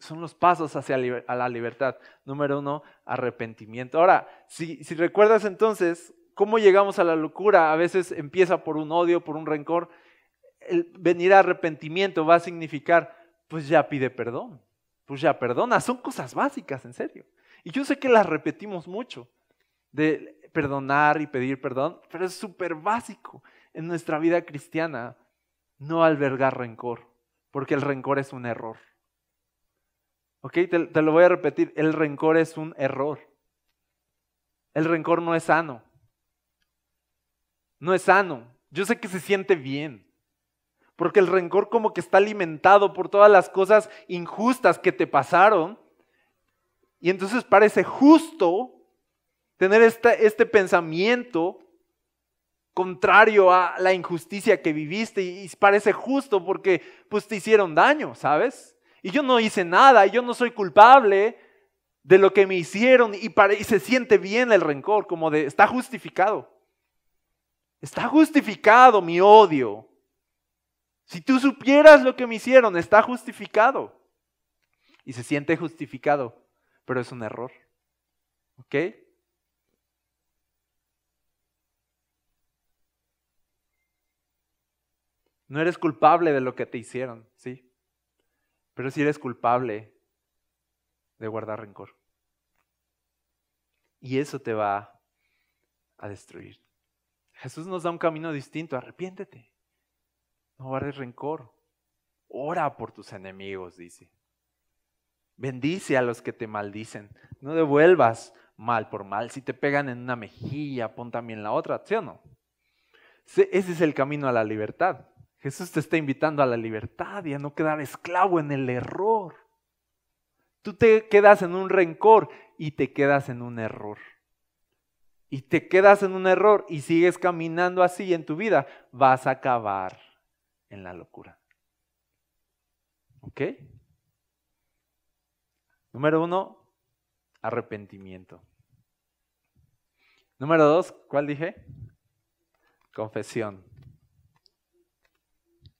son los pasos hacia la libertad. Número uno, arrepentimiento. Ahora, si, si recuerdas entonces cómo llegamos a la locura, a veces empieza por un odio, por un rencor. El venir a arrepentimiento va a significar, pues ya pide perdón, pues ya perdona. Son cosas básicas, en serio. Y yo sé que las repetimos mucho, de perdonar y pedir perdón, pero es súper básico en nuestra vida cristiana no albergar rencor, porque el rencor es un error. ¿Ok? Te, lo voy a repetir. El rencor es un error. El rencor no es sano. No es sano. Yo sé que se siente bien. Porque el rencor como que está alimentado por todas las cosas injustas que te pasaron. Y entonces parece justo tener este, pensamiento contrario a la injusticia que viviste y, y parece justo porque pues te hicieron daño, ¿sabes? Y yo no hice nada, y yo no soy culpable de lo que me hicieron y, se siente bien el rencor, como de, está justificado. Está justificado mi odio. Si tú supieras lo que me hicieron, está justificado. Y se siente justificado, pero es un error. ¿Ok? No eres culpable de lo que te hicieron, ¿sí? pero si eres culpable de guardar rencor. Y eso te va a destruir. Jesús nos da un camino distinto, arrepiéntete. No guardes rencor. Ora por tus enemigos, dice. Bendice a los que te maldicen. No devuelvas mal por mal. Si te pegan en una mejilla, pon también la otra, ¿sí o no? Ese es el camino a la libertad. Jesús te está invitando a la libertad y a no quedar esclavo en el error. Tú te quedas en un rencor y te quedas en un error. Y te quedas en un error y sigues caminando así en tu vida, vas a acabar en la locura. ¿Ok? Número uno, arrepentimiento. Número dos, ¿cuál dije? Confesión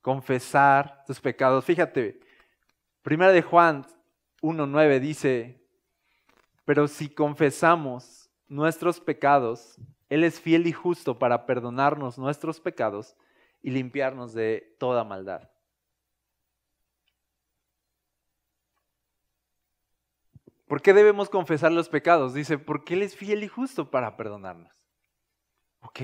confesar tus pecados. Fíjate, primera de Juan 1.9 dice, pero si confesamos nuestros pecados, Él es fiel y justo para perdonarnos nuestros pecados y limpiarnos de toda maldad. ¿Por qué debemos confesar los pecados? Dice, porque Él es fiel y justo para perdonarnos. ¿Ok?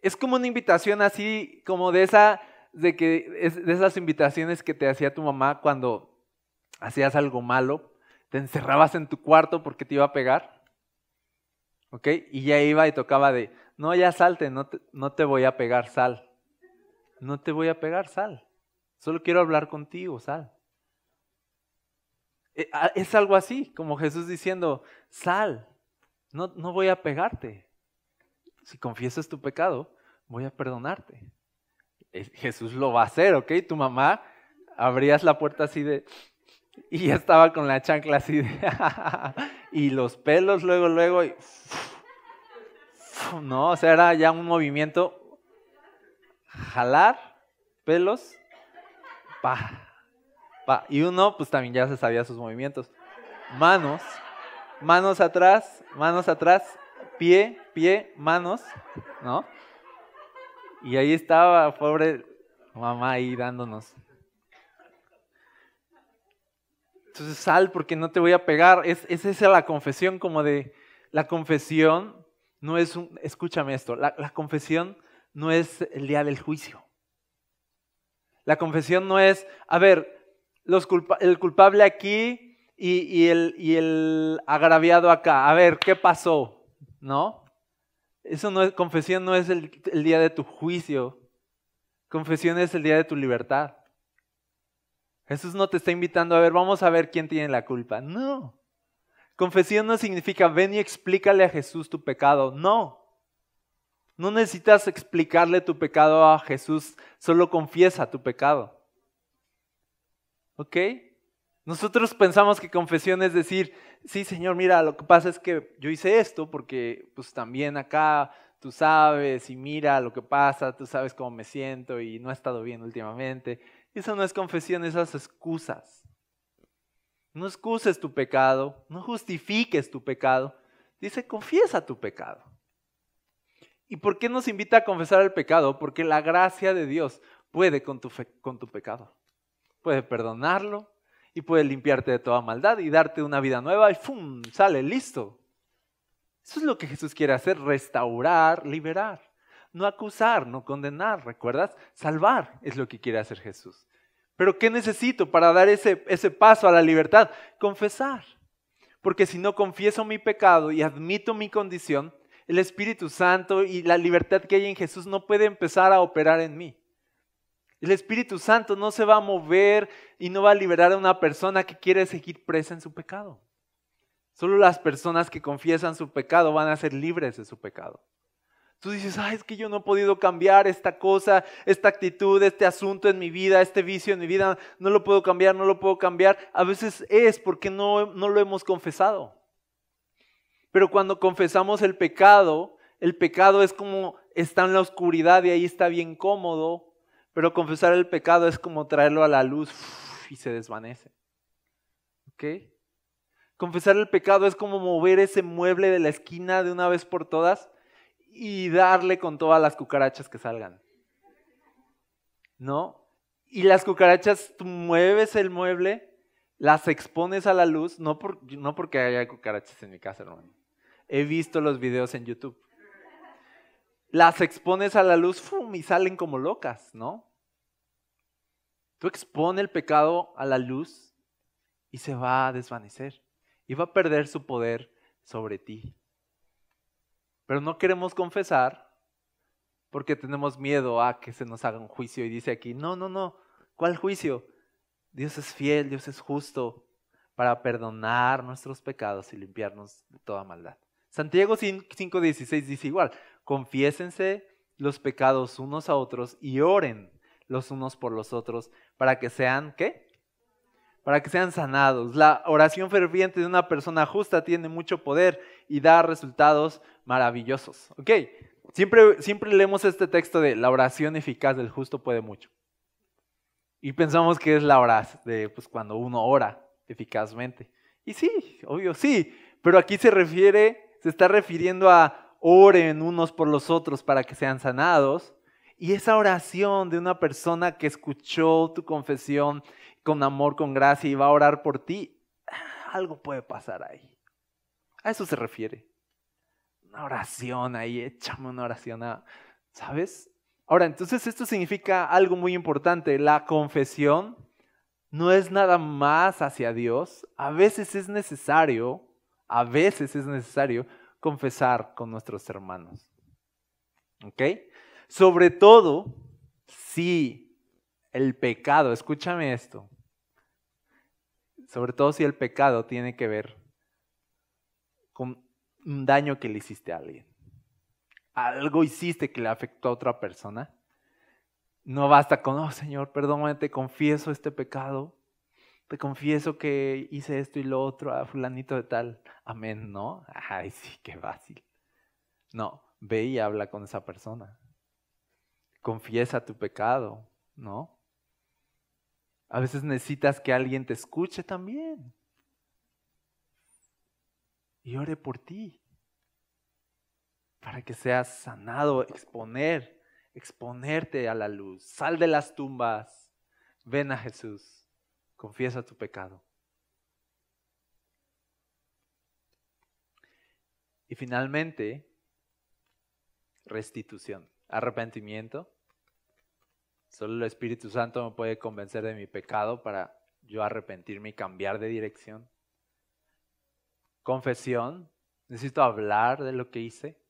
Es como una invitación así, como de esa de que de esas invitaciones que te hacía tu mamá cuando hacías algo malo, te encerrabas en tu cuarto porque te iba a pegar, ¿ok? Y ya iba y tocaba de, no, ya salte, no te, no te voy a pegar, sal. No te voy a pegar, sal. Solo quiero hablar contigo, sal. Ah, es algo así, como Jesús diciendo, sal, no, no voy a pegarte. Si confiesas tu pecado, voy a perdonarte. Jesús lo va a hacer, ¿ok? Tu mamá abrías la puerta así de... Y ya estaba con la chancla así de... y los pelos luego, luego... Y, no, o sea, era ya un movimiento... Jalar pelos. Pa, pa. Y uno pues también ya se sabía sus movimientos. manos, manos atrás, manos atrás, pie, pie, manos, ¿no? Y ahí estaba, pobre mamá ahí dándonos. Entonces sal porque no te voy a pegar. Es, es esa la confesión como de, la confesión no es un, escúchame esto, la, confesión no es el día del juicio. La confesión no es, a ver, el culpable aquí y, el, agraviado acá. A ver, ¿qué pasó? ¿No? Eso no es, confesión no es el día de tu juicio. Confesión es el día de tu libertad. Jesús no te está invitando a ver, vamos a ver quién tiene la culpa. No. Confesión no significa ven y explícale a Jesús tu pecado. No. No necesitas explicarle tu pecado a Jesús, solo confiesa tu pecado. ¿Ok? Nosotros pensamos que confesión es decir, sí Señor, mira, lo que pasa es que yo hice esto porque pues también acá tú sabes y mira lo que pasa, tú sabes cómo me siento y no he estado bien últimamente. Eso no es confesión, esas excusas. No excuses tu pecado, no justifiques tu pecado. Dice, confiesa tu pecado. ¿Y por qué nos invita a confesar el pecado? Porque la gracia de Dios puede con tu, pecado. Puede perdonarlo y puede limpiarte de toda maldad y darte una vida nueva y ¡fum! sale, listo. Eso es lo que Jesús quiere hacer, restaurar, liberar. No acusar, no condenar, ¿recuerdas? Salvar es lo que quiere hacer Jesús. Pero ¿qué necesito para dar ese paso a la libertad? Confesar. Porque si no confieso mi pecado y admito mi condición, el Espíritu Santo y la libertad que hay en Jesús no puede empezar a operar en mí. El Espíritu Santo no se va a mover y no va a liberar a una persona que quiere seguir presa en su pecado. Solo las personas que confiesan su pecado van a ser libres de su pecado. Tú dices, ay, es que yo no he podido cambiar esta cosa, esta actitud, este asunto en mi vida, este vicio en mi vida, no lo puedo cambiar, no lo puedo cambiar. A veces es porque no, no lo hemos confesado. Pero cuando confesamos el pecado, el pecado es como está en la oscuridad y ahí está bien cómodo, pero confesar el pecado es como traerlo a la luz y se desvanece. ¿Ok? Confesar el pecado es como mover ese mueble de la esquina de una vez por todas y darle con todas las cucarachas que salgan. ¿No? Y las cucarachas, tú mueves el mueble, las expones a la luz, no, por, no porque haya cucarachas en mi casa, hermano. He visto los videos en YouTube. Las expones a la luz ¡fum! y salen como locas, ¿no? Tú expones el pecado a la luz y se va a desvanecer y va a perder su poder sobre ti. Pero no queremos confesar porque tenemos miedo a que se nos haga un juicio. Y dice aquí, no, no, no, ¿cuál juicio? Dios es fiel, Dios es justo para perdonar nuestros pecados y limpiarnos de toda maldad. Santiago 5:16 dice igual, confiésense los pecados unos a otros y oren los unos por los otros para que sean, ¿qué? Para que sean sanados. La oración ferviente de una persona justa tiene mucho poder y da resultados maravillosos. ¿Ok? Siempre, siempre leemos este texto de la oración eficaz del justo puede mucho. Y pensamos que es la oración de pues, cuando uno ora eficazmente. Y sí, obvio, sí. Pero aquí se refiere, se está refiriendo a oren unos por los otros para que sean sanados. Y esa oración de una persona que escuchó tu confesión con amor, con gracia y va a orar por ti, algo puede pasar ahí. A eso se refiere una oración ahí, échame una oración, ¿sabes? Ahora, entonces esto significa algo muy importante. La confesión no es nada más hacia Dios. A veces es necesario, a veces es necesario confesar con nuestros hermanos. ¿Ok? Sobre todo si el pecado, escúchame esto, sobre todo si el pecado tiene que ver con un daño que le hiciste a alguien. Algo hiciste que le afectó a otra persona. No basta con, oh Señor, perdóname, te confieso este pecado. Te confieso que hice esto y lo otro a fulanito de tal. Amén, ¿no? Ay, sí, qué fácil. No, ve y habla con esa persona. Confiesa tu pecado, ¿no? A veces necesitas que alguien te escuche también. y ore por ti. Para que seas sanado, exponer, exponerte a la luz. Sal de las tumbas. Ven a Jesús. Confiesa tu pecado. Y finalmente, restitución, arrepentimiento. Solo el Espíritu Santo me puede convencer de mi pecado para yo arrepentirme y cambiar de dirección. Confesión, necesito hablar de lo que hice.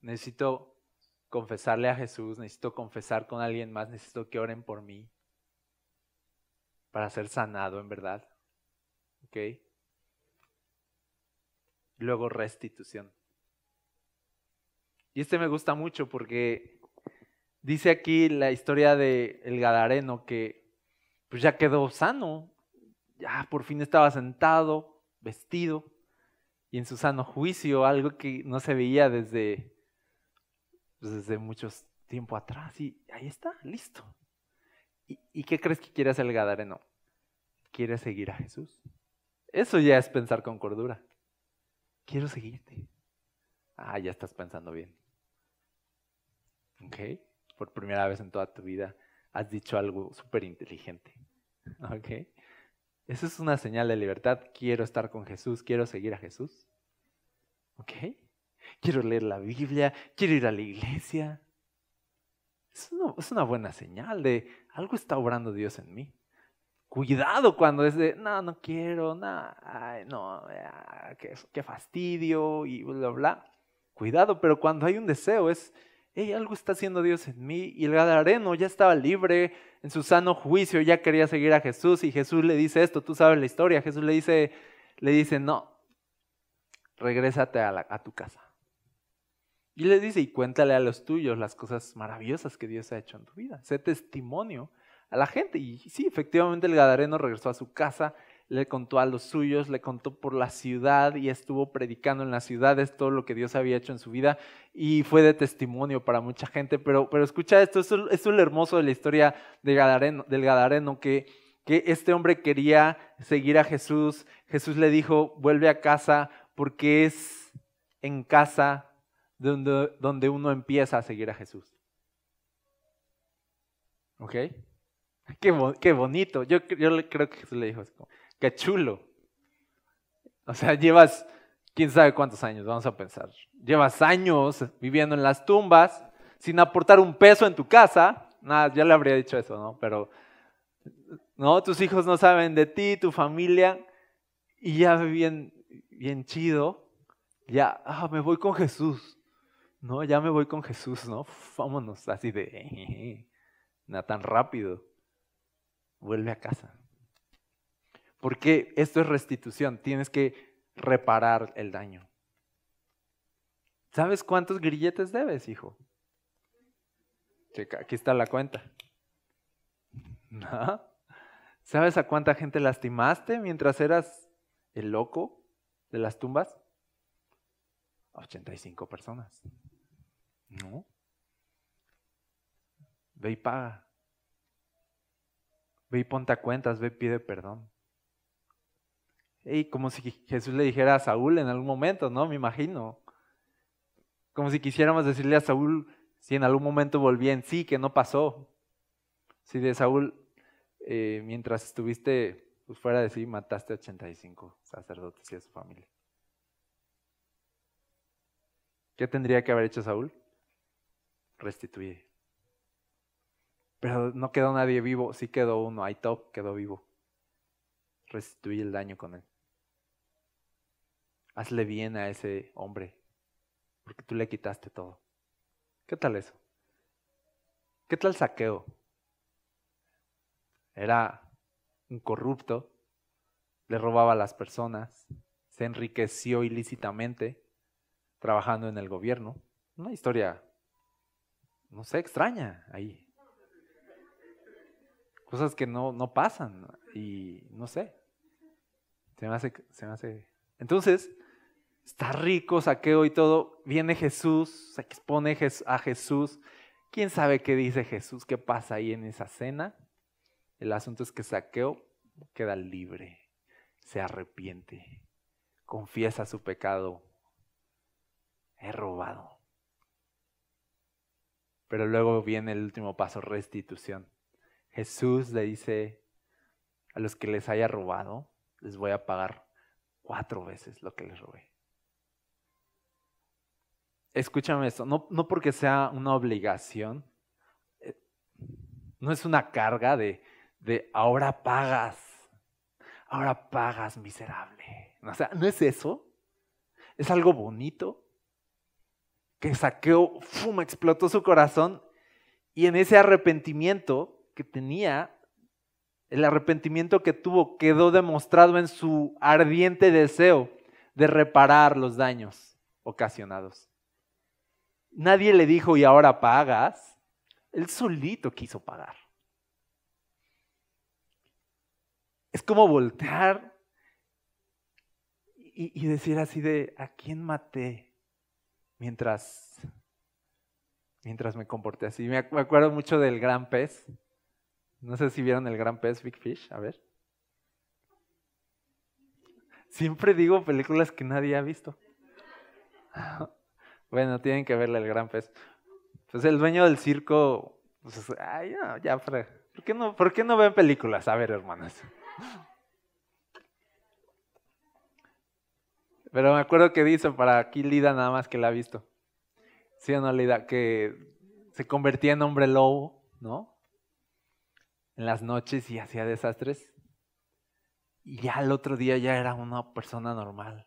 Necesito confesarle a Jesús, necesito confesar con alguien más, necesito que oren por mí para ser sanado en verdad. ¿Ok? Luego restitución. Y este me gusta mucho porque dice aquí la historia de el Gadareno que pues ya quedó sano, ya por fin estaba sentado, vestido y en su sano juicio, algo que no se veía desde, pues, desde mucho tiempo atrás. Y ahí está, listo. ¿Y, ¿Y, qué crees que quiere hacer el Gadareno? Quiere seguir a Jesús. Eso ya es pensar con cordura. Quiero seguirte. Ah, ya estás pensando bien. ¿Ok? Por primera vez en toda tu vida has dicho algo súper inteligente. ¿Ok? Eso es una señal de libertad. Quiero estar con Jesús, quiero seguir a Jesús. ¿Ok? Quiero leer la Biblia, quiero ir a la iglesia. Es una, es una buena señal de algo está obrando Dios en mí. Cuidado cuando es de, no, no quiero, no, no, qué, qué fastidio y bla, bla. Cuidado, pero cuando hay un deseo es, hey, algo está haciendo Dios en mí. Y el Gadareno ya estaba libre, en su sano juicio, ya quería seguir a Jesús. Y Jesús le dice esto, tú sabes la historia. Jesús le dice, le dice, no, regrésate a, a tu casa. Y le dice, y cuéntale a los tuyos las cosas maravillosas que Dios ha hecho en tu vida. Sé testimonio a la gente. Y sí, efectivamente el Gadareno regresó a su casa le contó a los suyos, le contó por la ciudad y estuvo predicando en las ciudades todo lo que Dios había hecho en su vida y fue de testimonio para mucha gente. Pero, pero escucha esto, esto es lo hermoso de la historia de Gadareno, del Gadareno, que, que este hombre quería seguir a Jesús. Jesús le dijo, vuelve a casa porque es en casa donde, donde uno empieza a seguir a Jesús. ¿Ok? Qué, qué bonito. Yo, yo creo que Jesús le dijo Qué chulo. O sea, llevas, quién sabe cuántos años, vamos a pensar. Llevas años viviendo en las tumbas, sin aportar un peso en tu casa. Nada, ya le habría dicho eso, ¿no? Pero, ¿no? Tus hijos no saben de ti, tu familia, y ya bien, bien chido. Ya, ah, me voy con Jesús. No, ya me voy con Jesús, ¿no? vámonos, así de, nada tan rápido. Vuelve a casa. Porque esto es restitución, tienes que reparar el daño. ¿Sabes cuántos grilletes debes, hijo? Checa, aquí está la cuenta. ¿Sabes a cuánta gente lastimaste mientras eras el loco de las tumbas? 85 personas. ¿No? Ve y paga. Ve y ponte a cuentas, ve y pide perdón. Y como si Jesús le dijera a Saúl en algún momento, ¿no? Me imagino. Como si quisiéramos decirle a Saúl si en algún momento volvía en sí, que no pasó. Si de Saúl, eh, mientras estuviste pues, fuera de sí, mataste a 85 sacerdotes y a su familia. ¿Qué tendría que haber hecho Saúl? Restituye. Pero no quedó nadie vivo, sí quedó uno, Aitop quedó vivo. Restituye el daño con él hazle bien a ese hombre, porque tú le quitaste todo. ¿Qué tal eso? ¿Qué tal saqueo? Era un corrupto, le robaba a las personas, se enriqueció ilícitamente trabajando en el gobierno. Una historia, no sé, extraña ahí. Cosas que no, no pasan y no sé. Se me hace, se me hace. Entonces, está rico, saqueo y todo, viene Jesús, se expone a Jesús. ¿Quién sabe qué dice Jesús? ¿Qué pasa ahí en esa cena? El asunto es que saqueo queda libre, se arrepiente, confiesa su pecado. He robado. Pero luego viene el último paso, restitución. Jesús le dice a los que les haya robado, les voy a pagar cuatro veces lo que les robé. Escúchame esto, no, no porque sea una obligación, eh, no es una carga de, de ahora pagas, ahora pagas miserable. O sea, no es eso, es algo bonito que saqueó, ¡fum! explotó su corazón y en ese arrepentimiento que tenía, el arrepentimiento que tuvo quedó demostrado en su ardiente deseo de reparar los daños ocasionados. Nadie le dijo, y ahora pagas. Él solito quiso pagar. Es como voltear y, decir así de, ¿a quién maté mientras, mientras me comporté así? Me acuerdo mucho del gran pez. No sé si vieron el gran pez, Big Fish. A ver. Siempre digo películas que nadie ha visto. Bueno, tienen que verle el gran pez. Pues el dueño del circo, pues, ay, ya, ¿por qué, no, ¿por qué no ven películas? A ver, hermanas. Pero me acuerdo que dice para aquí Lida nada más que la ha visto. ¿Sí o no, Lida? Que se convertía en hombre lobo, ¿no? En las noches y hacía desastres. Y ya el otro día ya era una persona normal.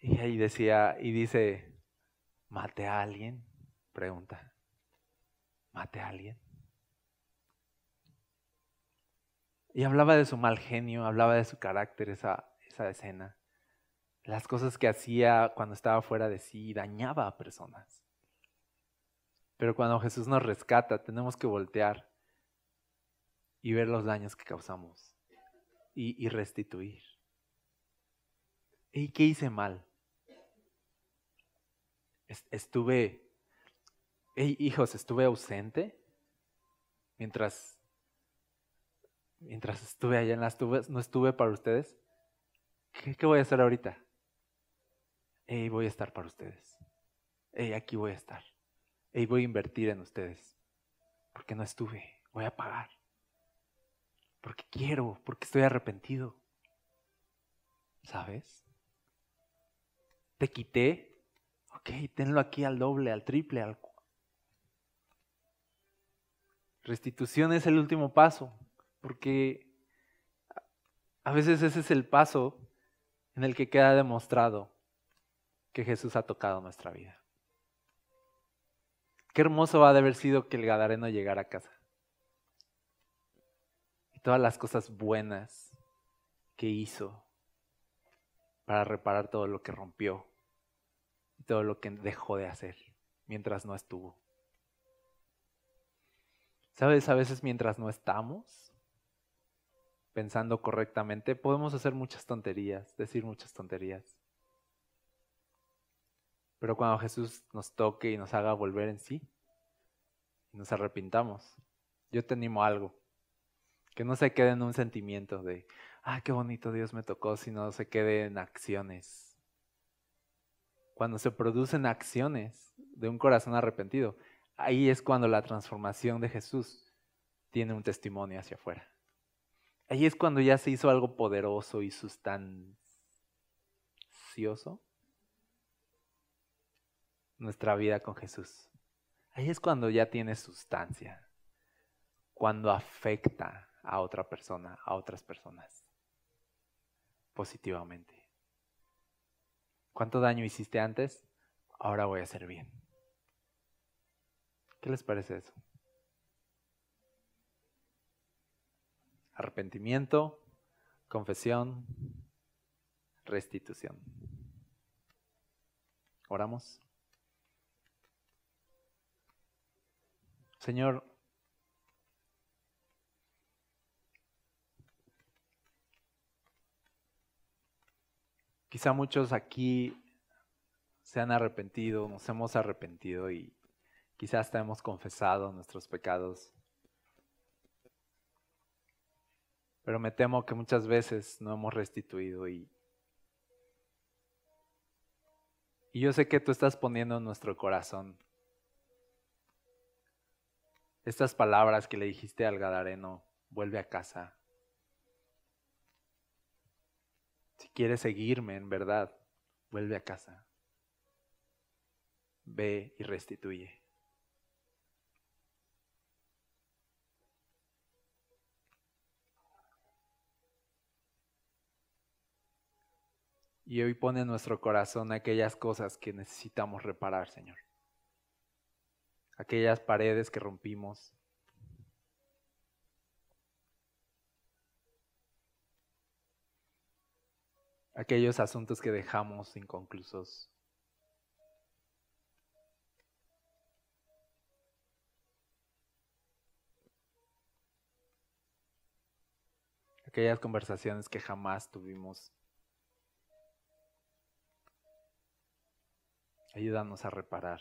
Y ahí decía, y dice, ¿Mate a alguien? Pregunta. ¿Mate a alguien? Y hablaba de su mal genio, hablaba de su carácter, esa, esa escena. Las cosas que hacía cuando estaba fuera de sí, dañaba a personas. Pero cuando Jesús nos rescata, tenemos que voltear y ver los daños que causamos y, restituir. ¿Y qué hice mal? estuve, hijos, estuve ausente mientras, mientras estuve allá en las tubes, no estuve para ustedes. ¿Qué, voy a hacer ahorita? Hey, voy a estar para ustedes. Hey, aquí voy a estar. Hey, voy a invertir en ustedes. Porque no estuve. Voy a pagar. Porque quiero, porque estoy arrepentido. ¿Sabes? Te quité Ok, tenlo aquí al doble, al triple, al... Restitución es el último paso, porque a veces ese es el paso en el que queda demostrado que Jesús ha tocado nuestra vida. Qué hermoso va a haber sido que el Gadareno llegara a casa. Y todas las cosas buenas que hizo para reparar todo lo que rompió y todo lo que dejó de hacer mientras no estuvo. ¿Sabes? A veces mientras no estamos pensando correctamente, podemos hacer muchas tonterías, decir muchas tonterías. Pero cuando Jesús nos toque y nos haga volver en sí, y nos arrepintamos, yo te animo algo. Que no se quede en un sentimiento de, ah, qué bonito Dios me tocó, sino se quede en acciones cuando se producen acciones de un corazón arrepentido, ahí es cuando la transformación de Jesús tiene un testimonio hacia afuera. Ahí es cuando ya se hizo algo poderoso y sustancioso nuestra vida con Jesús. Ahí es cuando ya tiene sustancia, cuando afecta a otra persona, a otras personas, positivamente. ¿Cuánto daño hiciste antes? Ahora voy a hacer bien. ¿Qué les parece eso? Arrepentimiento, confesión, restitución. Oramos. Señor, Quizá muchos aquí se han arrepentido, nos hemos arrepentido y quizás hasta hemos confesado nuestros pecados. Pero me temo que muchas veces no hemos restituido y Y yo sé que tú estás poniendo en nuestro corazón estas palabras que le dijiste al Gadareno, vuelve a casa. Si quieres seguirme en verdad, vuelve a casa. Ve y restituye. Y hoy pone en nuestro corazón aquellas cosas que necesitamos reparar, Señor. Aquellas paredes que rompimos. Aquellos asuntos que dejamos inconclusos. Aquellas conversaciones que jamás tuvimos Ayúdanos a reparar.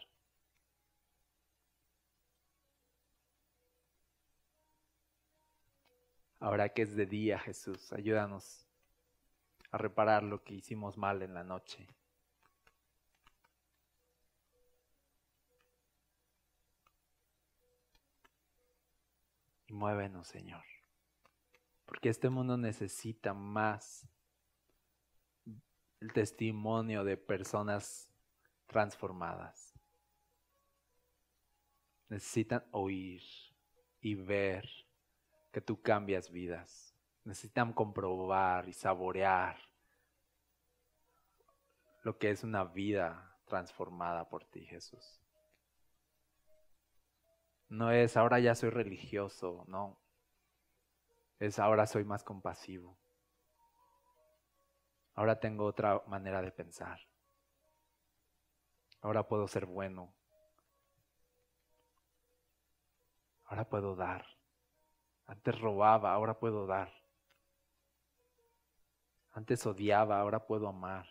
Ahora que es de día, Jesús, ayúdanos a reparar lo que hicimos mal en la noche. Y muévenos, Señor, porque este mundo necesita más el testimonio de personas transformadas. Necesitan oír y ver que tú cambias vidas. Necesitan comprobar y saborear lo que es una vida transformada por ti, Jesús. No es ahora ya soy religioso, no. Es ahora soy más compasivo. Ahora tengo otra manera de pensar. Ahora puedo ser bueno. Ahora puedo dar. Antes robaba, ahora puedo dar. Antes odiaba, ahora puedo amar.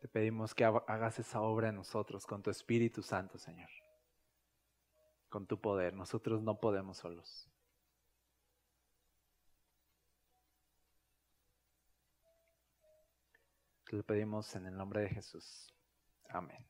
Te pedimos que hagas esa obra en nosotros con tu Espíritu Santo, Señor. Con tu poder. Nosotros no podemos solos. Te lo pedimos en el nombre de Jesús. Amén.